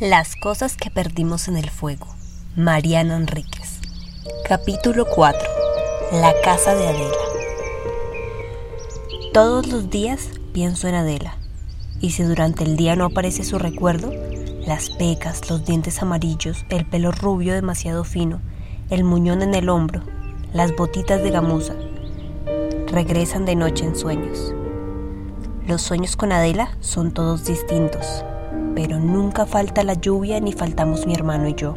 Las cosas que perdimos en el fuego. Mariana Enríquez. Capítulo 4. La casa de Adela. Todos los días pienso en Adela. Y si durante el día no aparece su recuerdo, las pecas, los dientes amarillos, el pelo rubio demasiado fino, el muñón en el hombro, las botitas de gamuza, regresan de noche en sueños. Los sueños con Adela son todos distintos pero nunca falta la lluvia ni faltamos mi hermano y yo.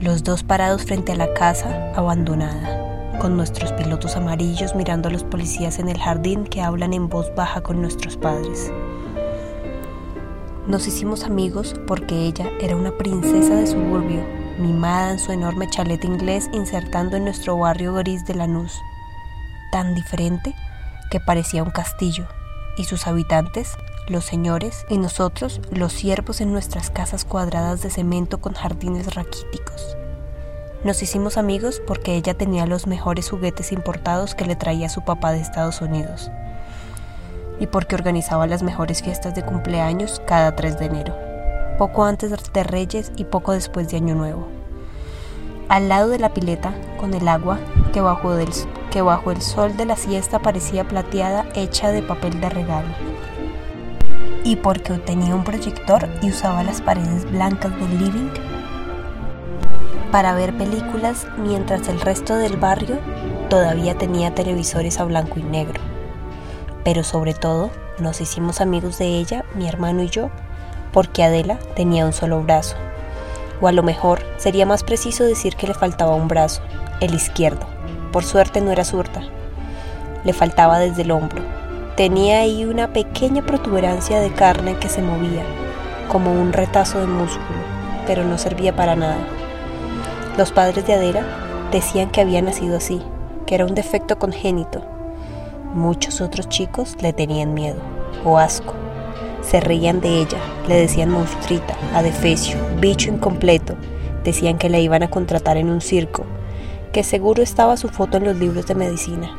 Los dos parados frente a la casa abandonada, con nuestros pilotos amarillos mirando a los policías en el jardín que hablan en voz baja con nuestros padres. Nos hicimos amigos porque ella era una princesa de suburbio, mimada en su enorme chalet inglés insertando en nuestro barrio gris de Lanús, tan diferente que parecía un castillo, y sus habitantes los señores y nosotros los siervos en nuestras casas cuadradas de cemento con jardines raquíticos. Nos hicimos amigos porque ella tenía los mejores juguetes importados que le traía su papá de Estados Unidos y porque organizaba las mejores fiestas de cumpleaños cada 3 de enero, poco antes de Reyes y poco después de Año Nuevo. Al lado de la pileta, con el agua que bajo, del, que bajo el sol de la siesta parecía plateada hecha de papel de regalo y porque tenía un proyector y usaba las paredes blancas del living para ver películas mientras el resto del barrio todavía tenía televisores a blanco y negro. Pero sobre todo nos hicimos amigos de ella, mi hermano y yo, porque Adela tenía un solo brazo. O a lo mejor sería más preciso decir que le faltaba un brazo, el izquierdo. Por suerte no era zurda. Le faltaba desde el hombro, Tenía ahí una pequeña protuberancia de carne que se movía, como un retazo de músculo, pero no servía para nada. Los padres de Adela decían que había nacido así, que era un defecto congénito. Muchos otros chicos le tenían miedo o asco. Se reían de ella, le decían monstruita, adefesio, bicho incompleto. Decían que la iban a contratar en un circo, que seguro estaba su foto en los libros de medicina.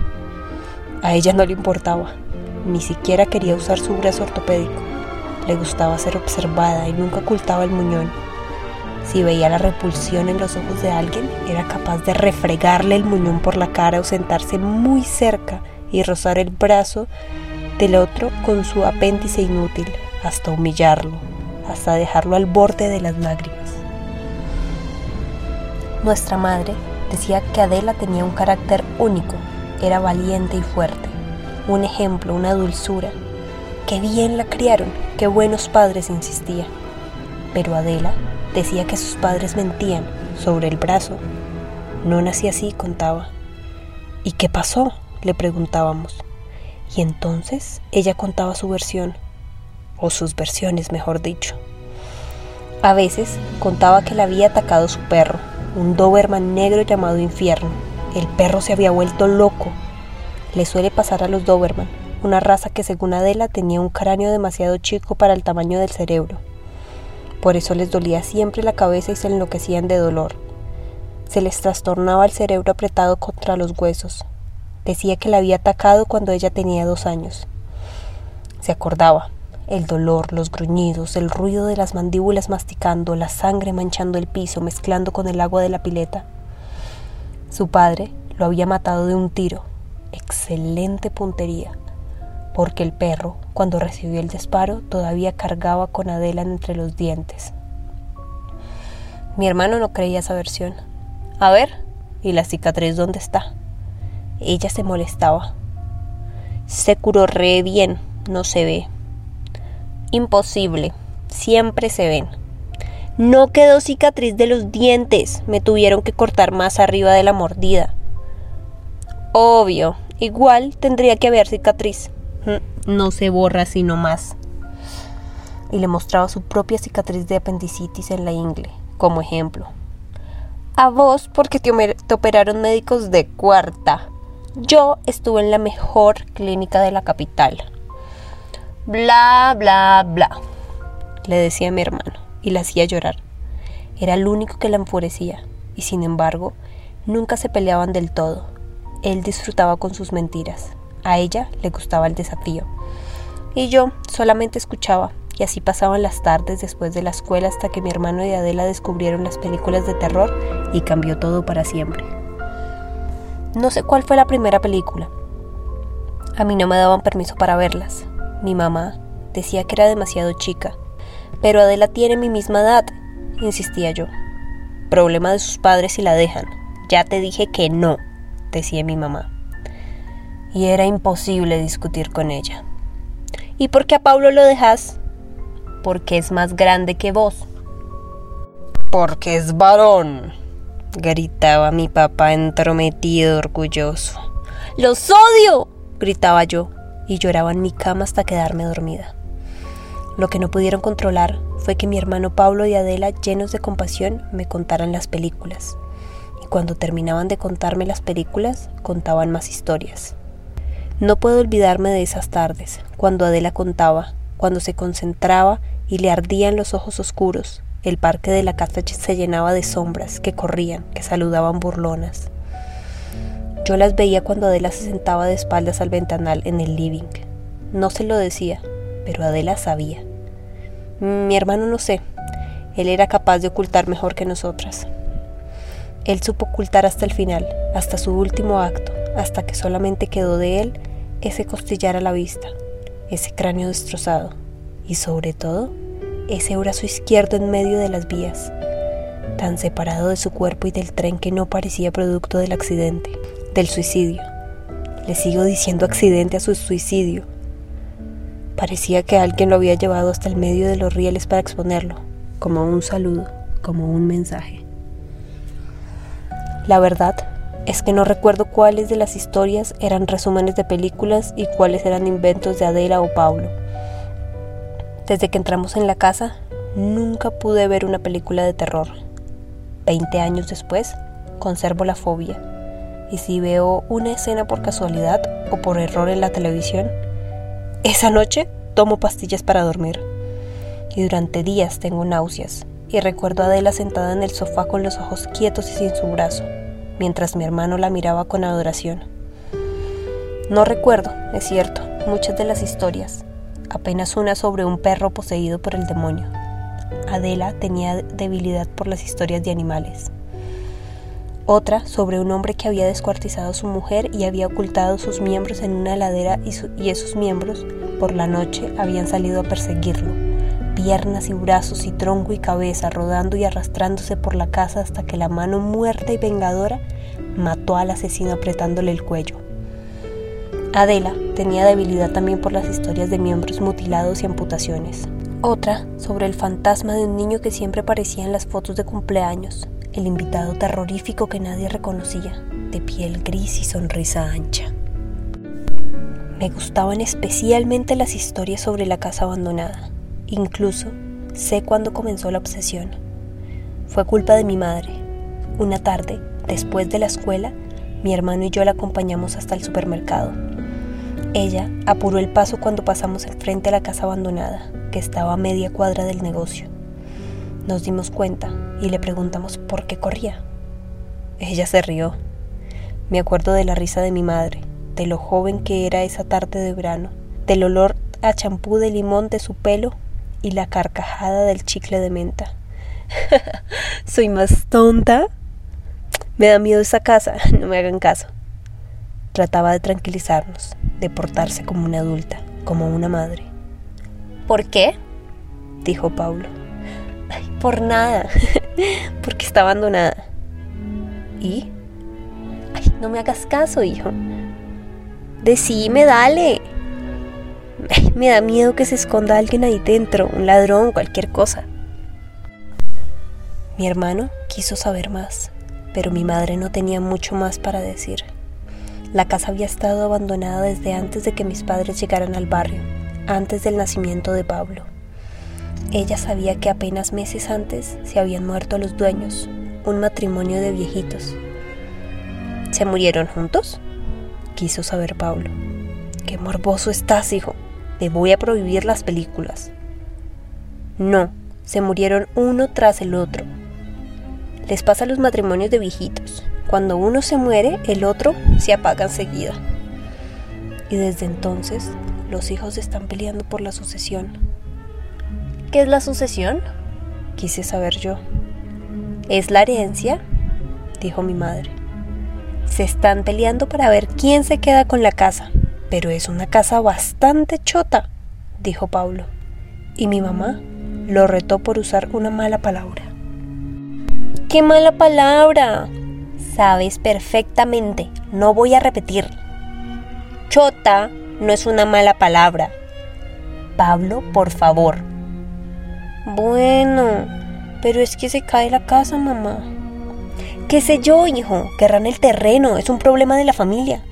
A ella no le importaba, ni siquiera quería usar su brazo ortopédico. Le gustaba ser observada y nunca ocultaba el muñón. Si veía la repulsión en los ojos de alguien, era capaz de refregarle el muñón por la cara o sentarse muy cerca y rozar el brazo del otro con su apéndice inútil, hasta humillarlo, hasta dejarlo al borde de las lágrimas. Nuestra madre decía que Adela tenía un carácter único, era valiente y fuerte un ejemplo, una dulzura. Qué bien la criaron, qué buenos padres, insistía. Pero Adela decía que sus padres mentían sobre el brazo. No nací así, contaba. ¿Y qué pasó? le preguntábamos. Y entonces ella contaba su versión, o sus versiones, mejor dicho. A veces contaba que le había atacado su perro, un Doberman negro llamado Infierno. El perro se había vuelto loco le suele pasar a los Doberman, una raza que según Adela tenía un cráneo demasiado chico para el tamaño del cerebro. Por eso les dolía siempre la cabeza y se enloquecían de dolor. Se les trastornaba el cerebro apretado contra los huesos. Decía que la había atacado cuando ella tenía dos años. Se acordaba, el dolor, los gruñidos, el ruido de las mandíbulas masticando, la sangre manchando el piso, mezclando con el agua de la pileta. Su padre lo había matado de un tiro, excelente puntería, porque el perro, cuando recibió el disparo, todavía cargaba con Adela entre los dientes. Mi hermano no creía esa versión. A ver, ¿y la cicatriz dónde está? Ella se molestaba. Se curó re bien, no se ve. Imposible, siempre se ven. No quedó cicatriz de los dientes, me tuvieron que cortar más arriba de la mordida. Obvio, igual tendría que haber cicatriz. No se borra sino más. Y le mostraba su propia cicatriz de apendicitis en la ingle, como ejemplo. A vos porque te, te operaron médicos de cuarta. Yo estuve en la mejor clínica de la capital. Bla, bla, bla, le decía mi hermano y la hacía llorar. Era el único que la enfurecía y sin embargo nunca se peleaban del todo él disfrutaba con sus mentiras. A ella le gustaba el desafío. Y yo solamente escuchaba y así pasaban las tardes después de la escuela hasta que mi hermano y Adela descubrieron las películas de terror y cambió todo para siempre. No sé cuál fue la primera película. A mí no me daban permiso para verlas. Mi mamá decía que era demasiado chica. Pero Adela tiene mi misma edad, insistía yo. Problema de sus padres si la dejan. Ya te dije que no, decía mi mamá. Y era imposible discutir con ella. ¿Y por qué a Pablo lo dejas? Porque es más grande que vos. Porque es varón, gritaba mi papá entrometido, orgulloso. ¡Los odio! gritaba yo y lloraba en mi cama hasta quedarme dormida. Lo que no pudieron controlar fue que mi hermano Pablo y Adela, llenos de compasión, me contaran las películas. Y cuando terminaban de contarme las películas, contaban más historias. No puedo olvidarme de esas tardes, cuando Adela contaba, cuando se concentraba y le ardían los ojos oscuros, el parque de la casa se llenaba de sombras que corrían, que saludaban burlonas. Yo las veía cuando Adela se sentaba de espaldas al ventanal en el living. No se lo decía, pero Adela sabía. Mi hermano no sé, él era capaz de ocultar mejor que nosotras. Él supo ocultar hasta el final, hasta su último acto, hasta que solamente quedó de él ese costillar a la vista, ese cráneo destrozado y sobre todo ese brazo izquierdo en medio de las vías, tan separado de su cuerpo y del tren que no parecía producto del accidente, del suicidio. Le sigo diciendo accidente a su suicidio. Parecía que alguien lo había llevado hasta el medio de los rieles para exponerlo, como un saludo, como un mensaje. La verdad es que no recuerdo cuáles de las historias eran resúmenes de películas y cuáles eran inventos de Adela o Pablo. Desde que entramos en la casa, nunca pude ver una película de terror. Veinte años después, conservo la fobia. Y si veo una escena por casualidad o por error en la televisión, esa noche tomo pastillas para dormir. Y durante días tengo náuseas. Y recuerdo a Adela sentada en el sofá con los ojos quietos y sin su brazo, mientras mi hermano la miraba con adoración. No recuerdo, es cierto, muchas de las historias, apenas una sobre un perro poseído por el demonio. Adela tenía debilidad por las historias de animales. Otra sobre un hombre que había descuartizado a su mujer y había ocultado sus miembros en una heladera y, y esos miembros por la noche habían salido a perseguirlo, piernas y brazos y tronco y cabeza rodando y arrastrándose por la casa hasta que la mano muerta y vengadora mató al asesino apretándole el cuello. Adela tenía debilidad también por las historias de miembros mutilados y amputaciones. Otra sobre el fantasma de un niño que siempre aparecía en las fotos de cumpleaños, el invitado terrorífico que nadie reconocía, de piel gris y sonrisa ancha. Me gustaban especialmente las historias sobre la casa abandonada. Incluso sé cuándo comenzó la obsesión. Fue culpa de mi madre. Una tarde, después de la escuela, mi hermano y yo la acompañamos hasta el supermercado. Ella apuró el paso cuando pasamos enfrente a la casa abandonada, que estaba a media cuadra del negocio. Nos dimos cuenta y le preguntamos por qué corría. Ella se rió. Me acuerdo de la risa de mi madre, de lo joven que era esa tarde de verano, del olor a champú de limón de su pelo y la carcajada del chicle de menta. ¿Soy más tonta? Me da miedo esa casa, no me hagan caso. Trataba de tranquilizarnos, de portarse como una adulta, como una madre. ¿Por qué? dijo Paulo. Por nada, porque está abandonada. ¿Y? Ay, no me hagas caso, hijo. Decime, dale. me da miedo que se esconda alguien ahí dentro, un ladrón, cualquier cosa. Mi hermano quiso saber más, pero mi madre no tenía mucho más para decir. La casa había estado abandonada desde antes de que mis padres llegaran al barrio, antes del nacimiento de Pablo. Ella sabía que apenas meses antes se habían muerto los dueños, un matrimonio de viejitos. ¿Se murieron juntos? Quiso saber Pablo. Qué morboso estás, hijo. Te voy a prohibir las películas. No, se murieron uno tras el otro. Les pasa a los matrimonios de viejitos. Cuando uno se muere, el otro se apaga enseguida. Y desde entonces, los hijos están peleando por la sucesión. Qué es la sucesión? Quise saber yo. Es la herencia, dijo mi madre. Se están peleando para ver quién se queda con la casa, pero es una casa bastante chota, dijo Pablo. Y mi mamá lo retó por usar una mala palabra. ¡Qué mala palabra! Sabes perfectamente, no voy a repetir. Chota no es una mala palabra. Pablo, por favor. Bueno, pero es que se cae la casa, mamá. ¿Qué sé yo, hijo? Querrán el terreno, es un problema de la familia.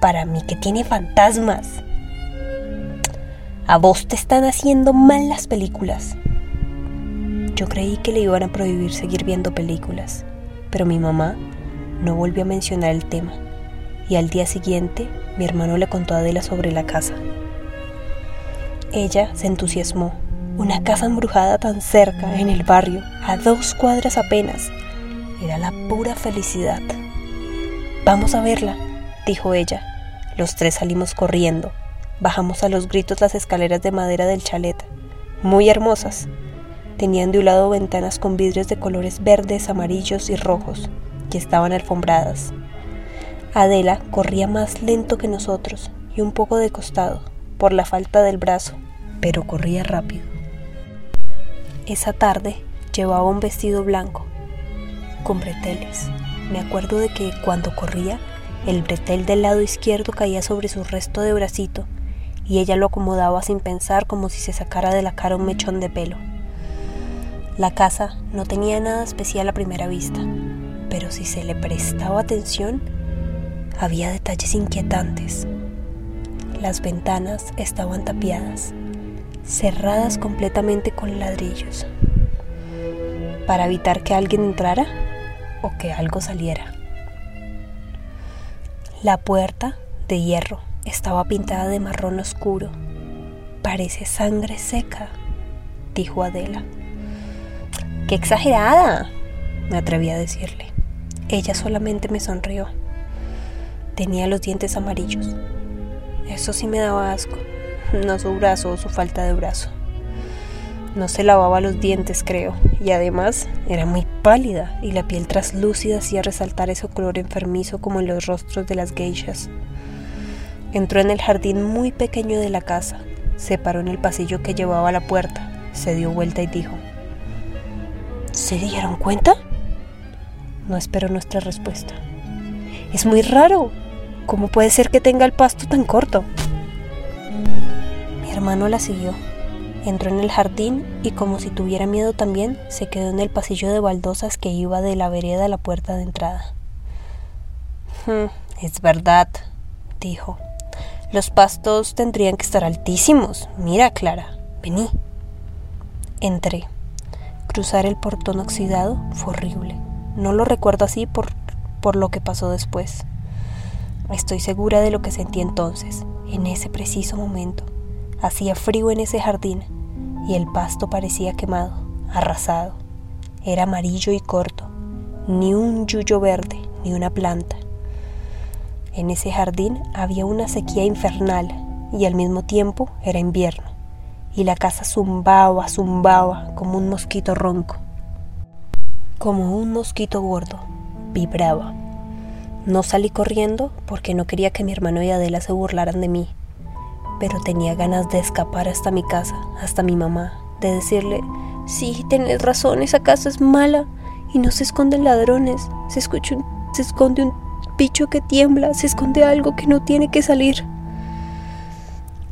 Para mí que tiene fantasmas. A vos te están haciendo mal las películas. Yo creí que le iban a prohibir seguir viendo películas, pero mi mamá no volvió a mencionar el tema. Y al día siguiente, mi hermano le contó a Adela sobre la casa. Ella se entusiasmó. Una casa embrujada tan cerca, en el barrio, a dos cuadras apenas, era la pura felicidad. Vamos a verla, dijo ella. Los tres salimos corriendo. Bajamos a los gritos las escaleras de madera del chalet, muy hermosas. Tenían de un lado ventanas con vidrios de colores verdes, amarillos y rojos, que estaban alfombradas. Adela corría más lento que nosotros y un poco de costado, por la falta del brazo, pero corría rápido. Esa tarde llevaba un vestido blanco, con breteles. Me acuerdo de que cuando corría, el bretel del lado izquierdo caía sobre su resto de bracito y ella lo acomodaba sin pensar como si se sacara de la cara un mechón de pelo. La casa no tenía nada especial a primera vista, pero si se le prestaba atención, había detalles inquietantes. Las ventanas estaban tapiadas, cerradas completamente con ladrillos. Para evitar que alguien entrara, o que algo saliera. La puerta, de hierro, estaba pintada de marrón oscuro. Parece sangre seca, dijo Adela. ¡Qué exagerada! me atreví a decirle. Ella solamente me sonrió. Tenía los dientes amarillos. Eso sí me daba asco. No su brazo o su falta de brazo. No se lavaba los dientes, creo, y además era muy pálida y la piel traslúcida hacía resaltar ese color enfermizo como en los rostros de las geishas. Entró en el jardín muy pequeño de la casa, se paró en el pasillo que llevaba a la puerta, se dio vuelta y dijo, ¿Se dieron cuenta? No esperó nuestra respuesta. Es muy raro. ¿Cómo puede ser que tenga el pasto tan corto? Hermano la siguió. Entró en el jardín y como si tuviera miedo también, se quedó en el pasillo de baldosas que iba de la vereda a la puerta de entrada. Hmm, es verdad, dijo. Los pastos tendrían que estar altísimos. Mira, Clara, vení. Entré. Cruzar el portón oxidado fue horrible. No lo recuerdo así por, por lo que pasó después. Estoy segura de lo que sentí entonces, en ese preciso momento. Hacía frío en ese jardín y el pasto parecía quemado, arrasado. Era amarillo y corto, ni un yuyo verde, ni una planta. En ese jardín había una sequía infernal y al mismo tiempo era invierno, y la casa zumbaba, zumbaba como un mosquito ronco, como un mosquito gordo, vibraba. No salí corriendo porque no quería que mi hermano y Adela se burlaran de mí pero tenía ganas de escapar hasta mi casa, hasta mi mamá, de decirle, sí, tenés razón, esa casa es mala y no se esconden ladrones, se, escucha se esconde un bicho que tiembla, se esconde algo que no tiene que salir.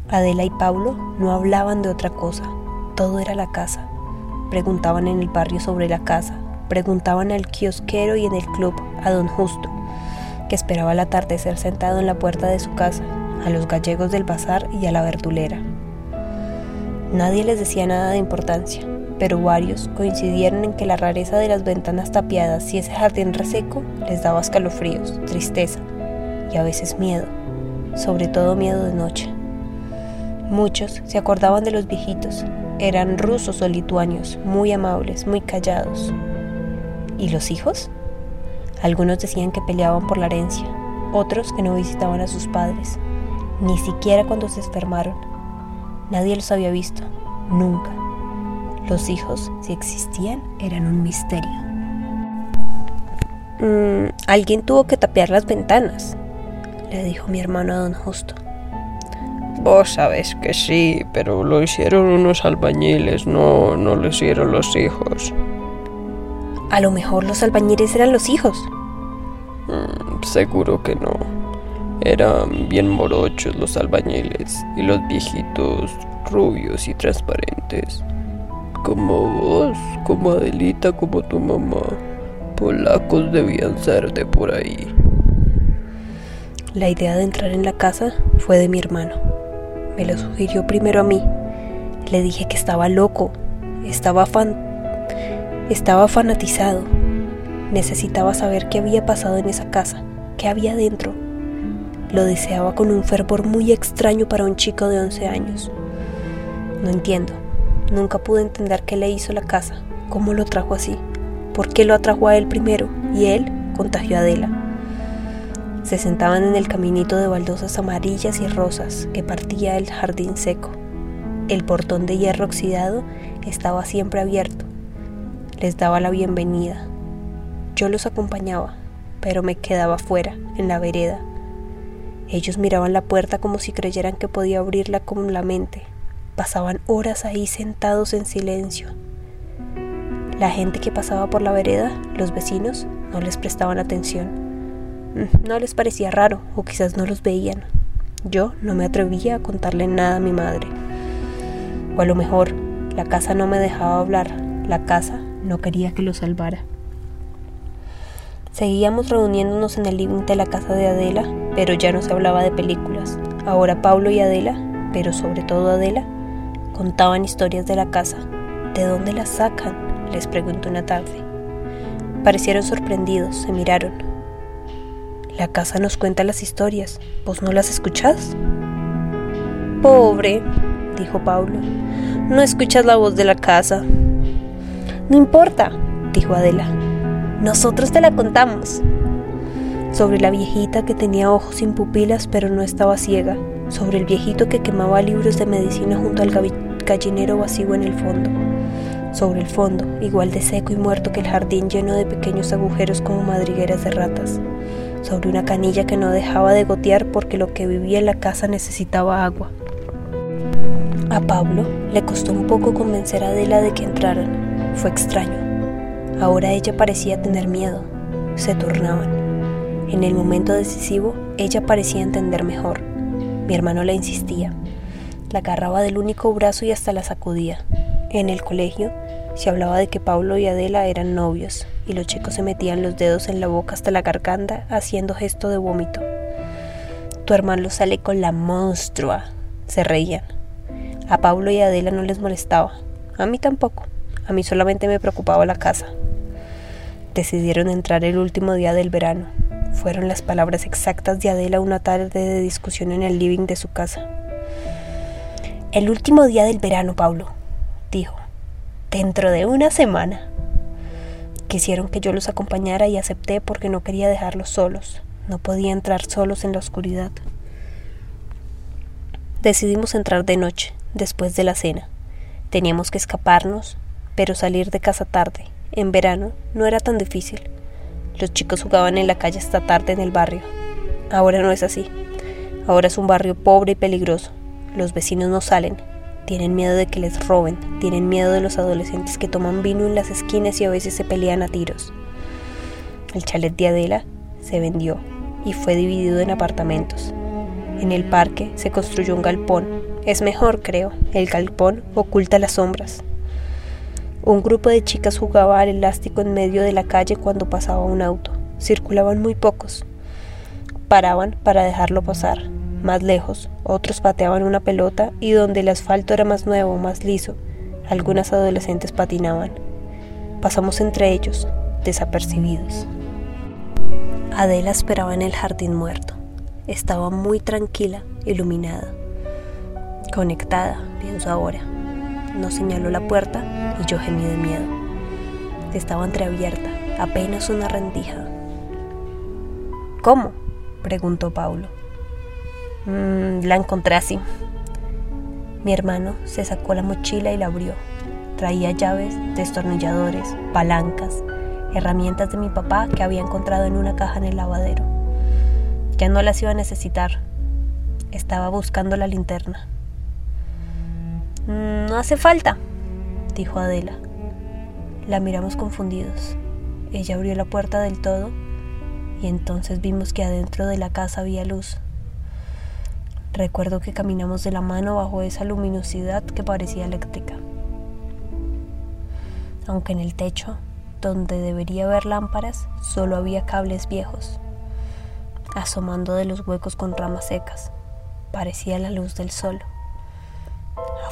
Adela y Paulo no hablaban de otra cosa, todo era la casa. Preguntaban en el barrio sobre la casa, preguntaban al kiosquero y en el club a don Justo, que esperaba el atardecer sentado en la puerta de su casa a los gallegos del bazar y a la verdulera. Nadie les decía nada de importancia, pero varios coincidieron en que la rareza de las ventanas tapiadas y ese jardín reseco les daba escalofríos, tristeza y a veces miedo, sobre todo miedo de noche. Muchos se acordaban de los viejitos, eran rusos o lituanios, muy amables, muy callados. ¿Y los hijos? Algunos decían que peleaban por la herencia, otros que no visitaban a sus padres, ni siquiera cuando se enfermaron. Nadie los había visto, Nunca. Los hijos, si existían, eran un misterio. Mm, alguien tuvo que tapiar las ventanas, le dijo mi hermano a don Justo. Vos sabes que sí, pero lo hicieron unos albañiles, no, no lo hicieron los hijos. A lo mejor los albañiles eran los hijos. Mm, seguro que no. Eran bien morochos los albañiles y los viejitos rubios y transparentes. Como vos, como Adelita, como tu mamá. Polacos debían ser de por ahí. La idea de entrar en la casa fue de mi hermano. Me lo sugirió primero a mí. Le dije que estaba loco, estaba fan estaba fanatizado. Necesitaba saber qué había pasado en esa casa, qué había dentro. Lo deseaba con un fervor muy extraño para un chico de 11 años. No entiendo. Nunca pude entender qué le hizo la casa, cómo lo trajo así, por qué lo atrajo a él primero y él contagió a Adela. Se sentaban en el caminito de baldosas amarillas y rosas que partía el jardín seco. El portón de hierro oxidado estaba siempre abierto les daba la bienvenida. Yo los acompañaba, pero me quedaba fuera, en la vereda. Ellos miraban la puerta como si creyeran que podía abrirla con la mente. Pasaban horas ahí sentados en silencio. La gente que pasaba por la vereda, los vecinos, no les prestaban atención. Mm, no les parecía raro, o quizás no los veían. Yo no me atrevía a contarle nada a mi madre. O a lo mejor, la casa no me dejaba hablar. La casa no quería que lo salvara. Seguíamos reuniéndonos en el living de la casa de Adela, pero ya no se hablaba de películas. Ahora Pablo y Adela, pero sobre todo Adela, contaban historias de la casa. ¿De dónde las sacan? les preguntó una tarde. Parecieron sorprendidos, se miraron. La casa nos cuenta las historias. ¿Vos no las escuchás? Pobre, dijo Pablo. No escuchas la voz de la casa. No importa, dijo Adela. Nosotros te la contamos. Sobre la viejita que tenía ojos sin pupilas pero no estaba ciega. Sobre el viejito que quemaba libros de medicina junto al gallinero vacío en el fondo. Sobre el fondo, igual de seco y muerto que el jardín lleno de pequeños agujeros como madrigueras de ratas. Sobre una canilla que no dejaba de gotear porque lo que vivía en la casa necesitaba agua. A Pablo le costó un poco convencer a Adela de que entraran fue extraño. Ahora ella parecía tener miedo. Se turnaban. En el momento decisivo, ella parecía entender mejor. Mi hermano la insistía. La agarraba del único brazo y hasta la sacudía. En el colegio se hablaba de que Pablo y Adela eran novios, y los chicos se metían los dedos en la boca hasta la garganta haciendo gesto de vómito. Tu hermano sale con la monstrua. Se reían. A Pablo y Adela no les molestaba. A mí tampoco. A mí solamente me preocupaba la casa. Decidieron entrar el último día del verano. Fueron las palabras exactas de Adela una tarde de discusión en el living de su casa. El último día del verano, Pablo, dijo. Dentro de una semana. Quisieron que yo los acompañara y acepté porque no quería dejarlos solos. No podía entrar solos en la oscuridad. Decidimos entrar de noche, después de la cena. Teníamos que escaparnos, pero salir de casa tarde, en verano, no era tan difícil. Los chicos jugaban en la calle hasta tarde en el barrio. Ahora no es así. Ahora es un barrio pobre y peligroso. Los vecinos no salen. Tienen miedo de que les roben. Tienen miedo de los adolescentes que toman vino en las esquinas y a veces se pelean a tiros. El chalet de Adela se vendió y fue dividido en apartamentos. En el parque se construyó un galpón. Es mejor, creo. El galpón oculta las sombras. Un grupo de chicas jugaba al elástico en medio de la calle cuando pasaba un auto. Circulaban muy pocos. Paraban para dejarlo pasar. Más lejos, otros pateaban una pelota y donde el asfalto era más nuevo, más liso, algunas adolescentes patinaban. Pasamos entre ellos, desapercibidos. Adela esperaba en el jardín muerto. Estaba muy tranquila, iluminada. Conectada, pienso ahora. Nos señaló la puerta y yo gemí de miedo. Estaba entreabierta, apenas una rendija. ¿Cómo? preguntó Paulo. Mm, la encontré así. Mi hermano se sacó la mochila y la abrió. Traía llaves, destornilladores, palancas, herramientas de mi papá que había encontrado en una caja en el lavadero. Ya no las iba a necesitar. Estaba buscando la linterna. No hace falta, dijo Adela. La miramos confundidos. Ella abrió la puerta del todo y entonces vimos que adentro de la casa había luz. Recuerdo que caminamos de la mano bajo esa luminosidad que parecía eléctrica. Aunque en el techo, donde debería haber lámparas, solo había cables viejos, asomando de los huecos con ramas secas. Parecía la luz del sol.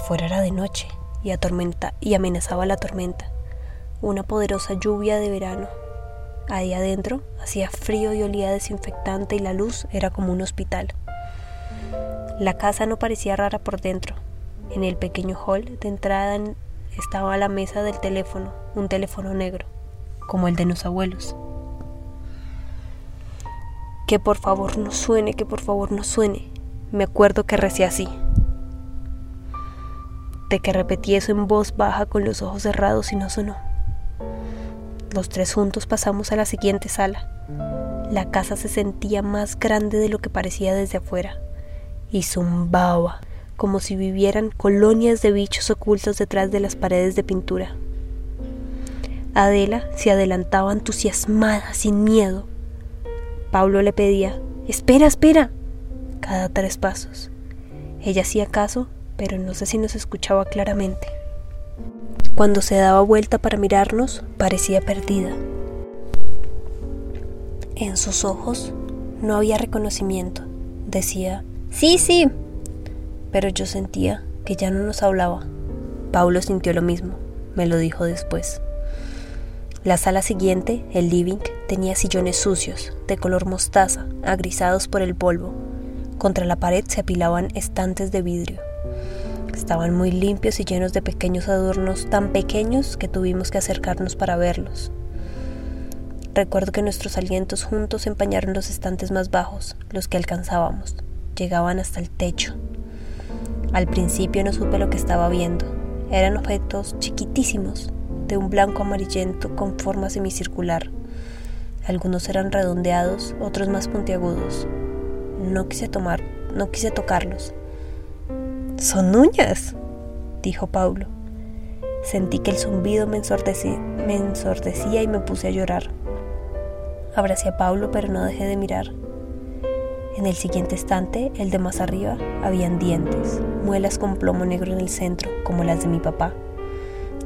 Afuera era de noche y, y amenazaba la tormenta una poderosa lluvia de verano. Ahí adentro hacía frío y olía desinfectante y la luz era como un hospital. La casa no parecía rara por dentro. En el pequeño hall de entrada estaba la mesa del teléfono, un teléfono negro, como el de los abuelos. Que por favor no suene, que por favor no suene. Me acuerdo que recé así. De que repetí eso en voz baja con los ojos cerrados y no sonó. Los tres juntos pasamos a la siguiente sala. La casa se sentía más grande de lo que parecía desde afuera y zumbaba como si vivieran colonias de bichos ocultos detrás de las paredes de pintura. Adela se adelantaba entusiasmada, sin miedo. Pablo le pedía, espera, espera, cada tres pasos. Ella hacía caso, pero no sé si nos escuchaba claramente. Cuando se daba vuelta para mirarnos, parecía perdida. En sus ojos no había reconocimiento. Decía, sí, sí. Pero yo sentía que ya no nos hablaba. Paulo sintió lo mismo, me lo dijo después. La sala siguiente, el living, tenía sillones sucios, de color mostaza, agrisados por el polvo. Contra la pared se apilaban estantes de vidrio. Estaban muy limpios y llenos de pequeños adornos tan pequeños que tuvimos que acercarnos para verlos. Recuerdo que nuestros alientos juntos empañaron los estantes más bajos, los que alcanzábamos. Llegaban hasta el techo. Al principio no supe lo que estaba viendo. Eran objetos chiquitísimos, de un blanco amarillento con forma semicircular. Algunos eran redondeados, otros más puntiagudos. No quise tomar, no quise tocarlos. Son uñas, dijo Paulo. Sentí que el zumbido me ensordecía, y me puse a llorar. Abracé a Paulo, pero no dejé de mirar. En el siguiente estante, el de más arriba, habían dientes, muelas con plomo negro en el centro, como las de mi papá,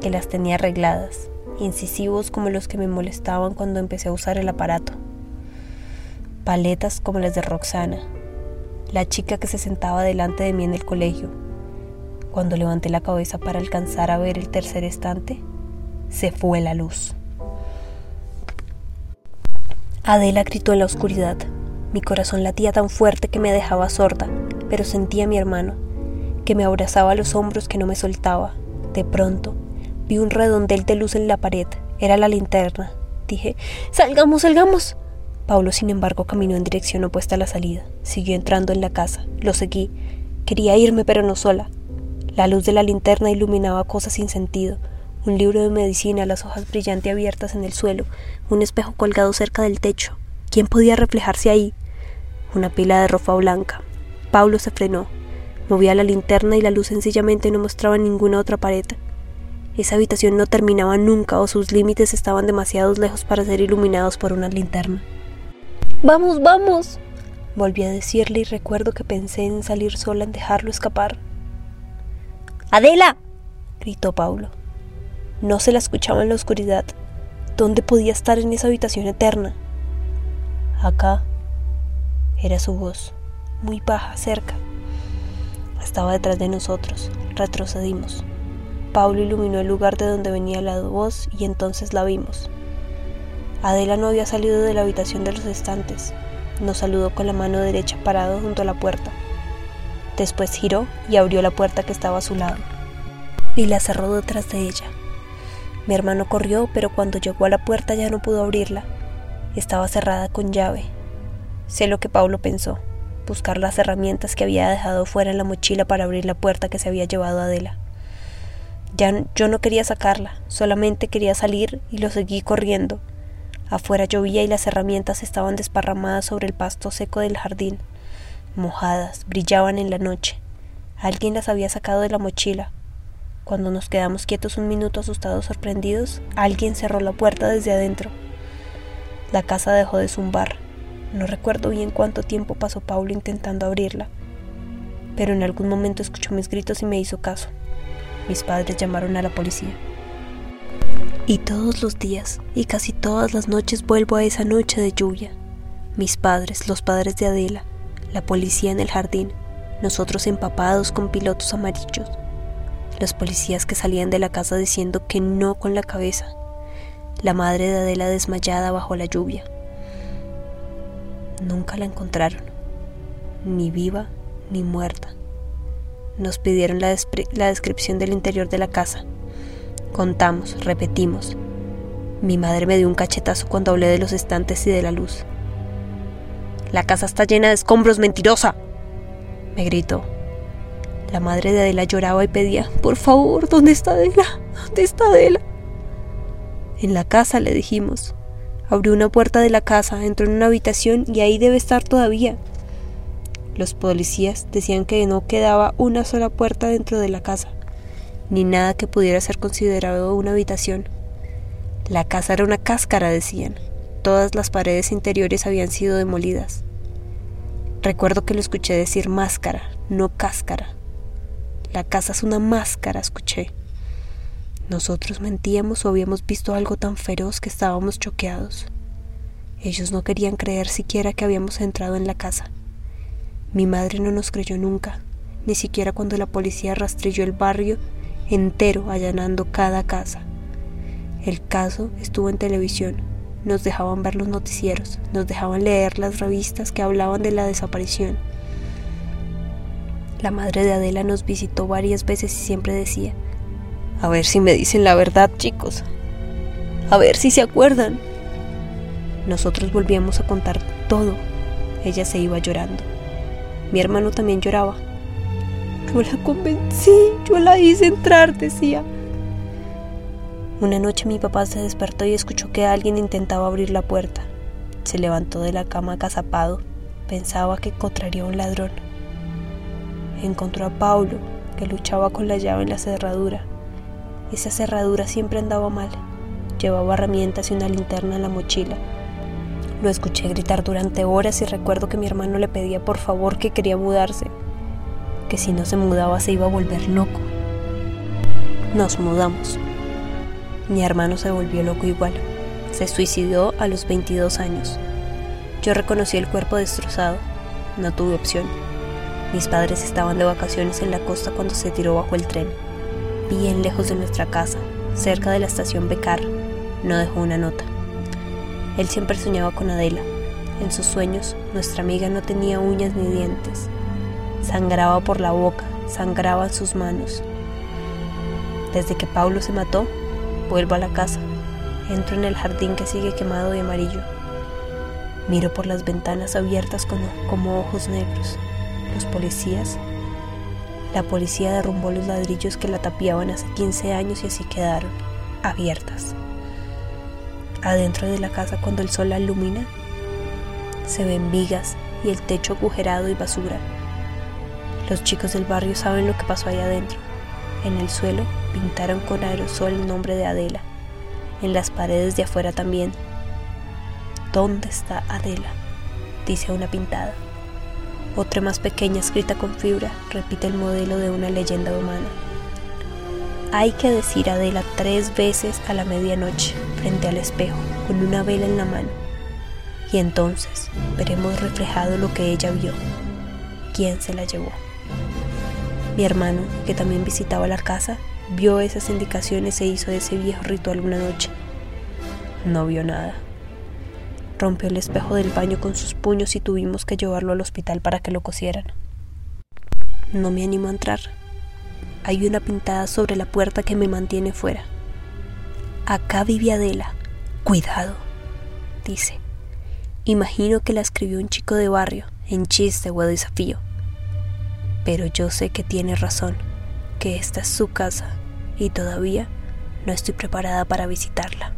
que las tenía arregladas, incisivos como los que me molestaban cuando empecé a usar el aparato, paletas como las de Roxana, la chica que se sentaba delante de mí en el colegio. Cuando levanté la cabeza para alcanzar a ver el tercer estante, se fue la luz. Adela gritó en la oscuridad. Mi corazón latía tan fuerte que me dejaba sorda, pero sentía a mi hermano, que me abrazaba a los hombros que no me soltaba. De pronto, vi un redondel de luz en la pared. Era la linterna. Dije, Salgamos, salgamos. Paulo, sin embargo, caminó en dirección opuesta a la salida. Siguió entrando en la casa. Lo seguí. Quería irme, pero no sola. La luz de la linterna iluminaba cosas sin sentido. Un libro de medicina, las hojas brillantes abiertas en el suelo, un espejo colgado cerca del techo. ¿Quién podía reflejarse ahí? Una pila de ropa blanca. Paulo se frenó. Movía la linterna y la luz sencillamente no mostraba ninguna otra pared. Esa habitación no terminaba nunca o sus límites estaban demasiado lejos para ser iluminados por una linterna. Vamos, vamos. Volví a decirle y recuerdo que pensé en salir sola, en dejarlo escapar. Adela. gritó Paulo. No se la escuchaba en la oscuridad. ¿Dónde podía estar en esa habitación eterna? Acá. Era su voz, muy baja, cerca. Estaba detrás de nosotros. Retrocedimos. Paulo iluminó el lugar de donde venía la voz y entonces la vimos. Adela no había salido de la habitación de los estantes. Nos saludó con la mano derecha parado junto a la puerta. Después giró y abrió la puerta que estaba a su lado. Y la cerró detrás de ella. Mi hermano corrió, pero cuando llegó a la puerta ya no pudo abrirla. Estaba cerrada con llave. Sé lo que Paulo pensó. buscar las herramientas que había dejado fuera en la mochila para abrir la puerta que se había llevado Adela. Ya yo no quería sacarla, solamente quería salir y lo seguí corriendo. Afuera llovía y las herramientas estaban desparramadas sobre el pasto seco del jardín. Mojadas, brillaban en la noche. Alguien las había sacado de la mochila. Cuando nos quedamos quietos un minuto asustados sorprendidos, alguien cerró la puerta desde adentro. La casa dejó de zumbar. No recuerdo bien cuánto tiempo pasó Paulo intentando abrirla, pero en algún momento escuchó mis gritos y me hizo caso. Mis padres llamaron a la policía. Y todos los días y casi todas las noches vuelvo a esa noche de lluvia. Mis padres, los padres de Adela, la policía en el jardín, nosotros empapados con pilotos amarillos, los policías que salían de la casa diciendo que no con la cabeza, la madre de Adela desmayada bajo la lluvia. Nunca la encontraron, ni viva ni muerta. Nos pidieron la, la, descripción del interior de la casa. Contamos, repetimos. Mi madre me dio un cachetazo cuando hablé de los estantes y de la luz. La casa está llena de escombros, mentirosa. Me gritó. La madre de Adela lloraba y pedía, por favor, ¿dónde está Adela? ¿Dónde está Adela? En la casa, le dijimos. Abrió una puerta de la casa, entró en una habitación y ahí debe estar todavía. Los policías decían que no quedaba una sola puerta dentro de la casa, ni nada que pudiera ser considerado una habitación. La casa era una cáscara, decían. Todas las paredes interiores habían sido demolidas. Recuerdo que lo escuché decir máscara, no cáscara. La casa es una máscara, escuché. Nosotros mentíamos o habíamos visto algo tan feroz que estábamos choqueados. Ellos no querían creer siquiera que habíamos entrado en la casa. Mi madre no nos creyó nunca, ni siquiera cuando la policía rastrilló el barrio entero allanando cada casa. El caso estuvo en televisión, nos dejaban ver los noticieros, nos dejaban leer las revistas que hablaban de la desaparición. La madre de Adela nos visitó varias veces y siempre decía, a ver si me dicen la verdad, chicos. A ver si se acuerdan. Nosotros volvíamos a contar todo. Ella se iba llorando. Mi hermano también lloraba. Yo la convencí, yo la hice entrar, decía. Una noche mi papá se despertó y escuchó que alguien intentaba abrir la puerta. Se levantó de la cama acazapado. Pensaba que encontraría un ladrón. Encontró a Paulo, que luchaba con la llave en la cerradura. Esa cerradura siempre andaba mal. Llevaba herramientas y una linterna en la mochila. Lo escuché gritar durante horas y recuerdo que mi hermano le pedía por favor que quería mudarse, que si no se mudaba se iba a volver loco. Nos mudamos. Mi hermano se volvió loco igual. Se suicidó a los 22 años. Yo reconocí el cuerpo destrozado. No tuve opción. Mis padres estaban de vacaciones en la costa cuando se tiró bajo el tren. Bien lejos de nuestra casa, cerca de la estación Becar, no dejó una nota. Él siempre soñaba con Adela. En sus sueños, nuestra amiga no tenía uñas ni dientes. Sangraba por la boca, sangraba en sus manos. Desde que Paulo se mató, vuelvo a la casa. Entro en el jardín que sigue quemado de amarillo. Miro por las ventanas abiertas como, como ojos negros. Los policías. La policía derrumbó los ladrillos que la tapiaban hace 15 años y así quedaron, abiertas adentro de la casa cuando el sol la ilumina, se ven vigas y el techo agujerado y basura. Los chicos del barrio saben lo que pasó ahí adentro. En el suelo pintaron con aerosol el nombre de Adela. En las paredes de afuera también. ¿Dónde está Adela? dice una pintada. Otra más pequeña escrita con fibra repite el modelo de una leyenda humana. Hay que decir Adela tres veces a la medianoche frente al espejo con una vela en la mano. Y entonces veremos reflejado lo que ella vio. ¿Quién se la llevó? Mi hermano, que también visitaba la casa, vio esas indicaciones e hizo ese viejo ritual una noche. No vio nada. Rompió el espejo del baño con sus puños y tuvimos que llevarlo al hospital para que lo cosieran. No me animo a entrar hay una pintada sobre la puerta que me mantiene fuera. Acá vive Adela. Cuidado, dice. Imagino que la escribió un chico de barrio, en chiste o desafío. Pero yo sé que tiene razón, que esta es su casa y todavía no estoy preparada para visitarla.